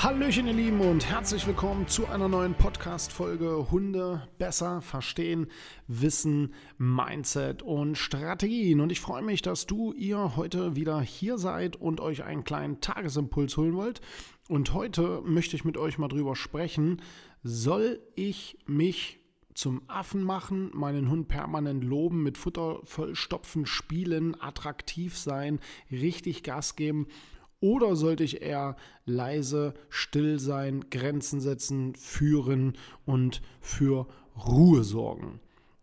Hallöchen, ihr Lieben, und herzlich willkommen zu einer neuen Podcast-Folge Hunde besser verstehen, Wissen, Mindset und Strategien. Und ich freue mich, dass du, ihr heute wieder hier seid und euch einen kleinen Tagesimpuls holen wollt. Und heute möchte ich mit euch mal drüber sprechen, soll ich mich zum Affen machen, meinen Hund permanent loben, mit Futter vollstopfen, spielen, attraktiv sein, richtig Gas geben oder sollte ich eher leise, still sein, Grenzen setzen, führen und für Ruhe sorgen?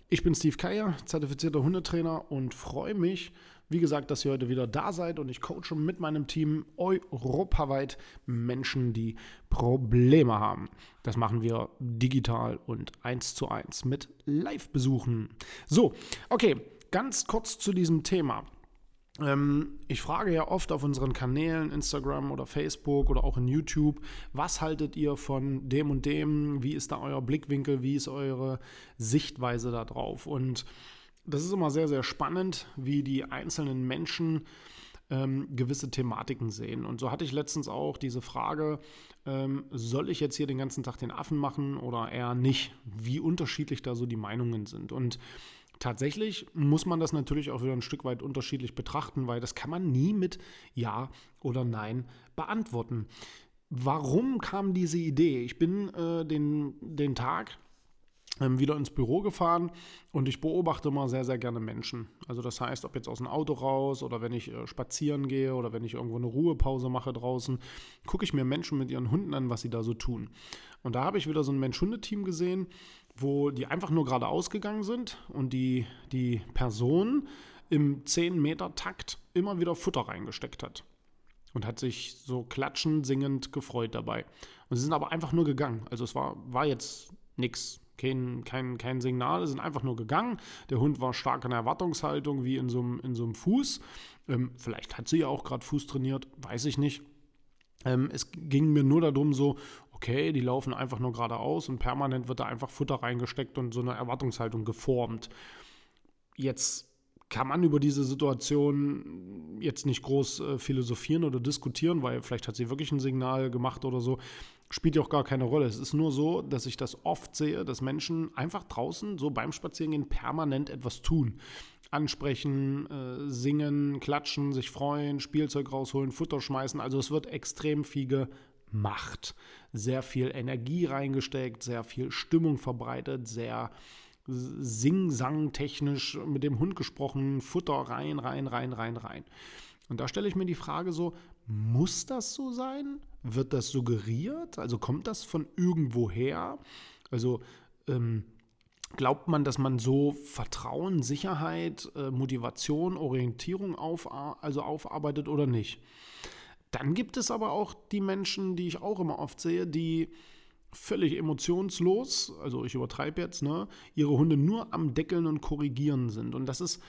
Ich bin Steve Keier, zertifizierter Hundetrainer und freue mich, wie gesagt, dass ihr heute wieder da seid und ich coache mit meinem Team europaweit Menschen, die Probleme haben. Das machen wir digital und eins zu eins mit Live-Besuchen. So, okay, ganz kurz zu diesem Thema. Ähm, ich frage ja oft auf unseren Kanälen, Instagram oder Facebook oder auch in YouTube, was haltet ihr von dem und dem? Wie ist da euer Blickwinkel? Wie ist eure Sichtweise da drauf? Und das ist immer sehr, sehr spannend, wie die einzelnen Menschen ähm, gewisse Thematiken sehen. Und so hatte ich letztens auch diese Frage, ähm, soll ich jetzt hier den ganzen Tag den Affen machen oder eher nicht? Wie unterschiedlich da so die Meinungen sind. Und Tatsächlich muss man das natürlich auch wieder ein Stück weit unterschiedlich betrachten, weil das kann man nie mit Ja oder Nein beantworten. Warum kam diese Idee? Ich bin äh, den, den Tag ähm, wieder ins Büro gefahren und ich beobachte immer sehr, sehr gerne Menschen. Also das heißt, ob jetzt aus dem Auto raus oder wenn ich äh, spazieren gehe oder wenn ich irgendwo eine Ruhepause mache draußen, gucke ich mir Menschen mit ihren Hunden an, was sie da so tun. Und da habe ich wieder so ein Mensch-Hunde-Team gesehen, wo die einfach nur geradeaus gegangen sind und die, die Person im 10-Meter-Takt immer wieder Futter reingesteckt hat. Und hat sich so klatschend, singend gefreut dabei. Und sie sind aber einfach nur gegangen. Also es war, war jetzt nichts, kein, kein, kein Signal, sie sind einfach nur gegangen. Der Hund war stark in der Erwartungshaltung, wie in so einem, in so einem Fuß. Ähm, vielleicht hat sie ja auch gerade Fuß trainiert, weiß ich nicht. Ähm, es ging mir nur darum, so, okay, die laufen einfach nur geradeaus und permanent wird da einfach Futter reingesteckt und so eine Erwartungshaltung geformt. Jetzt kann man über diese Situation jetzt nicht groß äh, philosophieren oder diskutieren, weil vielleicht hat sie wirklich ein Signal gemacht oder so. Spielt ja auch gar keine Rolle. Es ist nur so, dass ich das oft sehe, dass Menschen einfach draußen so beim Spazierengehen permanent etwas tun. Ansprechen, äh, singen, klatschen, sich freuen, Spielzeug rausholen, Futter schmeißen. Also es wird extrem viel gemacht. Sehr viel Energie reingesteckt, sehr viel Stimmung verbreitet, sehr Sing-Sang-technisch mit dem Hund gesprochen, Futter rein, rein, rein, rein, rein. Und da stelle ich mir die Frage so, muss das so sein? Wird das suggeriert? Also kommt das von irgendwoher? Also ähm, glaubt man, dass man so Vertrauen, Sicherheit, äh, Motivation, Orientierung auf, also aufarbeitet oder nicht? Dann gibt es aber auch die Menschen, die ich auch immer oft sehe, die völlig emotionslos, also ich übertreibe jetzt, ne, ihre Hunde nur am Deckeln und Korrigieren sind. Und das ist,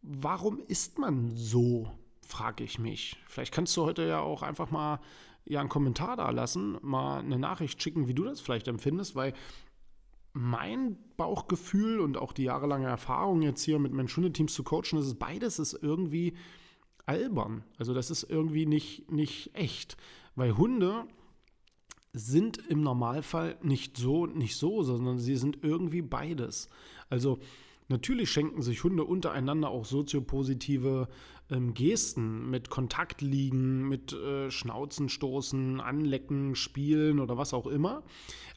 warum ist man so, frage ich mich. Vielleicht kannst du heute ja auch einfach mal ja einen Kommentar da lassen, mal eine Nachricht schicken, wie du das vielleicht empfindest, weil mein Bauchgefühl und auch die jahrelange Erfahrung jetzt hier mit Mensch-Hunde-Teams zu coachen, ist beides ist irgendwie albern. Also das ist irgendwie nicht, nicht echt. Weil Hunde sind im Normalfall nicht so, nicht so, sondern sie sind irgendwie beides. Also natürlich schenken sich Hunde untereinander auch soziopositive ähm, Gesten mit Kontakt liegen, mit äh, Schnauzen stoßen, anlecken, spielen oder was auch immer.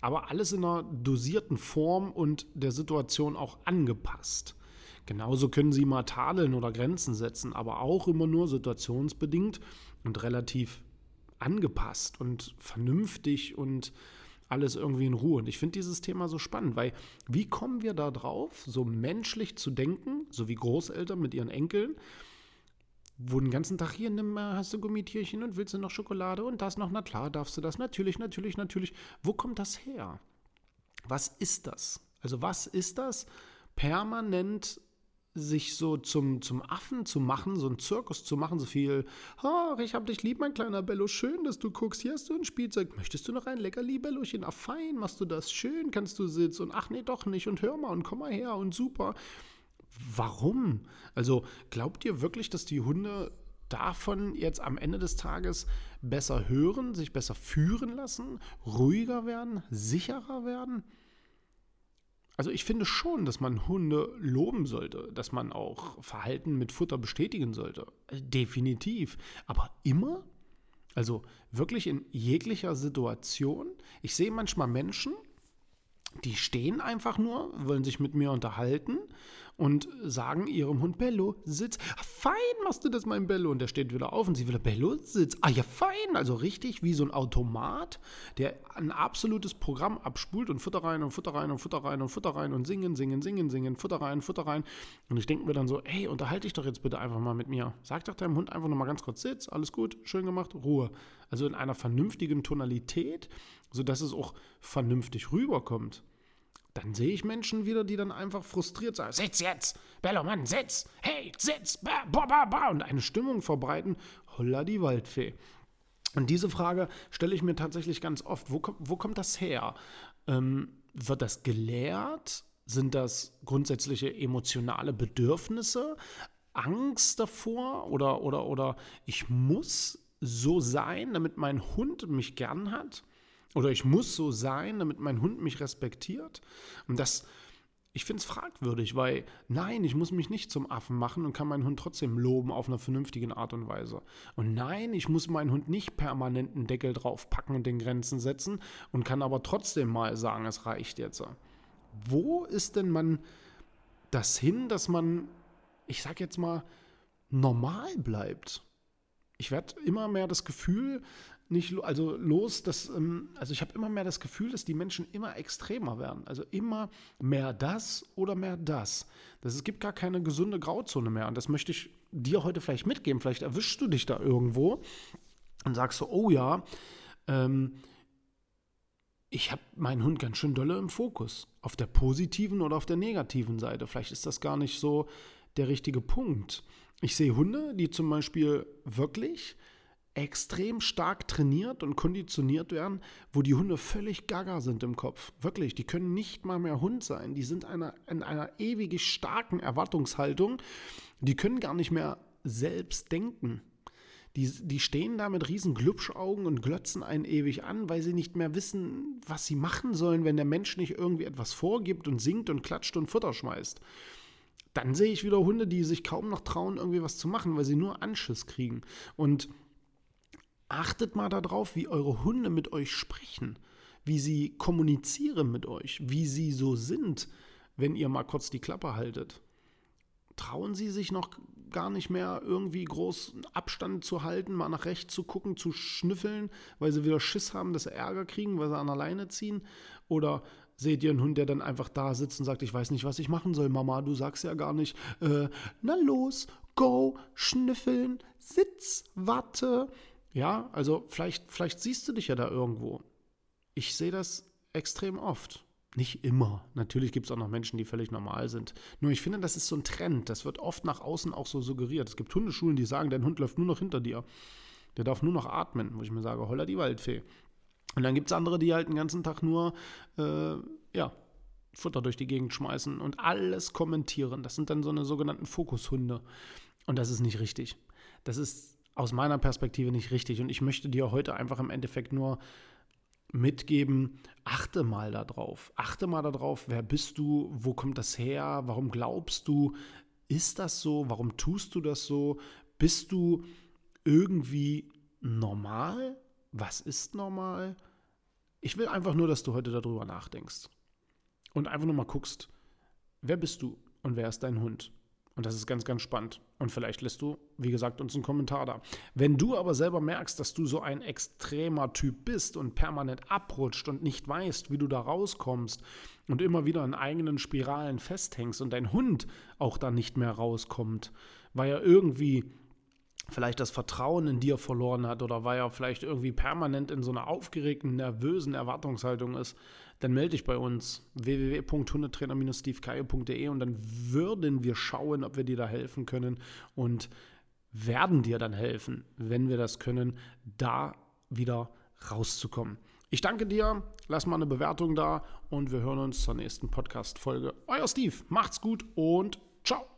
Aber alles in einer dosierten Form und der Situation auch angepasst. Genauso können sie mal tadeln oder Grenzen setzen, aber auch immer nur situationsbedingt und relativ angepasst und vernünftig und alles irgendwie in Ruhe. Und ich finde dieses Thema so spannend, weil wie kommen wir da drauf, so menschlich zu denken, so wie Großeltern mit ihren Enkeln, wo den ganzen Tag hier, nimm hast du Gummitierchen und willst du noch Schokolade und das noch, na klar, darfst du das, natürlich, natürlich, natürlich. Wo kommt das her? Was ist das? Also was ist das? Permanent sich so zum, zum Affen zu machen, so einen Zirkus zu machen, so viel, ach, ich hab dich lieb, mein kleiner Bello, schön, dass du guckst, hier hast du ein Spielzeug, möchtest du noch ein Leckerli, Bellochen, ach fein, machst du das, schön, kannst du sitzen und ach nee, doch nicht und hör mal und komm mal her und super. Warum? Also glaubt ihr wirklich, dass die Hunde davon jetzt am Ende des Tages besser hören, sich besser führen lassen, ruhiger werden, sicherer werden? Also ich finde schon, dass man Hunde loben sollte, dass man auch Verhalten mit Futter bestätigen sollte. Definitiv. Aber immer? Also wirklich in jeglicher Situation? Ich sehe manchmal Menschen, die stehen einfach nur, wollen sich mit mir unterhalten und sagen ihrem Hund Bello, sitz. Fein machst du das, mein Bello. Und der steht wieder auf und sie will, Bello, sitz. Ah ja, fein. Also richtig wie so ein Automat, der ein absolutes Programm abspult und Futter rein und Futter rein und Futter rein und Futter rein und singen, singen, singen, singen, Futter rein, Futter rein. Und ich denke mir dann so, ey, unterhalte dich doch jetzt bitte einfach mal mit mir. Sag doch deinem Hund einfach nur mal ganz kurz, sitz, alles gut, schön gemacht, Ruhe. Also in einer vernünftigen Tonalität, sodass es auch vernünftig rüberkommt dann sehe ich Menschen wieder, die dann einfach frustriert sagen, sitz jetzt, Bello, Mann, sitz, hey, sitz, ba, ba, ba, ba, und eine Stimmung verbreiten, holla die Waldfee. Und diese Frage stelle ich mir tatsächlich ganz oft, wo, wo kommt das her? Ähm, wird das gelehrt? Sind das grundsätzliche emotionale Bedürfnisse? Angst davor? Oder, oder, oder ich muss so sein, damit mein Hund mich gern hat? Oder ich muss so sein, damit mein Hund mich respektiert. Und das, ich finde es fragwürdig, weil nein, ich muss mich nicht zum Affen machen und kann meinen Hund trotzdem loben auf einer vernünftigen Art und Weise. Und nein, ich muss meinen Hund nicht permanent einen Deckel draufpacken und den Grenzen setzen und kann aber trotzdem mal sagen, es reicht jetzt. Wo ist denn man das hin, dass man, ich sag jetzt mal, normal bleibt? Ich werde immer mehr das Gefühl, nicht also los, dass, ähm, also ich habe immer mehr das Gefühl, dass die Menschen immer extremer werden. Also immer mehr das oder mehr das. Das es gibt gar keine gesunde Grauzone mehr. Und das möchte ich dir heute vielleicht mitgeben. Vielleicht erwischst du dich da irgendwo und sagst so, oh ja, ähm, ich habe meinen Hund ganz schön dolle im Fokus. Auf der positiven oder auf der negativen Seite. Vielleicht ist das gar nicht so der richtige Punkt. Ich sehe Hunde, die zum Beispiel wirklich extrem stark trainiert und konditioniert werden, wo die Hunde völlig gaga sind im Kopf. Wirklich, die können nicht mal mehr Hund sein. Die sind einer, in einer ewig starken Erwartungshaltung. Die können gar nicht mehr selbst denken. Die, die stehen da mit riesen Glubschaugen und glötzen einen ewig an, weil sie nicht mehr wissen, was sie machen sollen, wenn der Mensch nicht irgendwie etwas vorgibt und singt und klatscht und Futter schmeißt. Dann sehe ich wieder Hunde, die sich kaum noch trauen, irgendwie was zu machen, weil sie nur Anschiss kriegen. Und Achtet mal darauf, wie eure Hunde mit euch sprechen, wie sie kommunizieren mit euch, wie sie so sind, wenn ihr mal kurz die Klappe haltet. Trauen sie sich noch gar nicht mehr irgendwie groß Abstand zu halten, mal nach rechts zu gucken, zu schnüffeln, weil sie wieder Schiss haben, dass sie Ärger kriegen, weil sie an der Leine ziehen? Oder seht ihr einen Hund, der dann einfach da sitzt und sagt, ich weiß nicht, was ich machen soll, Mama, du sagst ja gar nicht, äh, na los, go, schnüffeln, sitz, warte, ja, also vielleicht, vielleicht siehst du dich ja da irgendwo. Ich sehe das extrem oft. Nicht immer. Natürlich gibt es auch noch Menschen, die völlig normal sind. Nur ich finde, das ist so ein Trend. Das wird oft nach außen auch so suggeriert. Es gibt Hundeschulen, die sagen, dein Hund läuft nur noch hinter dir. Der darf nur noch atmen, wo ich mir sage, holla die Waldfee. Und dann gibt es andere, die halt den ganzen Tag nur, äh, ja, Futter durch die Gegend schmeißen und alles kommentieren. Das sind dann so eine sogenannten Fokushunde. Und das ist nicht richtig. Das ist aus meiner Perspektive nicht richtig. Und ich möchte dir heute einfach im Endeffekt nur mitgeben, achte mal darauf. Achte mal darauf, wer bist du, wo kommt das her, warum glaubst du, ist das so, warum tust du das so, bist du irgendwie normal? Was ist normal? Ich will einfach nur, dass du heute darüber nachdenkst und einfach nur mal guckst, wer bist du und wer ist dein Hund? Und das ist ganz, ganz spannend. Und vielleicht lässt du, wie gesagt, uns einen Kommentar da. Wenn du aber selber merkst, dass du so ein extremer Typ bist und permanent abrutscht und nicht weißt, wie du da rauskommst und immer wieder in eigenen Spiralen festhängst und dein Hund auch da nicht mehr rauskommt, weil er irgendwie vielleicht das Vertrauen in dir verloren hat oder weil er vielleicht irgendwie permanent in so einer aufgeregten, nervösen Erwartungshaltung ist, dann melde dich bei uns www.hundetrainer-stevekaye.de und dann würden wir schauen, ob wir dir da helfen können und werden dir dann helfen, wenn wir das können, da wieder rauszukommen. Ich danke dir, lass mal eine Bewertung da und wir hören uns zur nächsten Podcast-Folge. Euer Steve, macht's gut und ciao.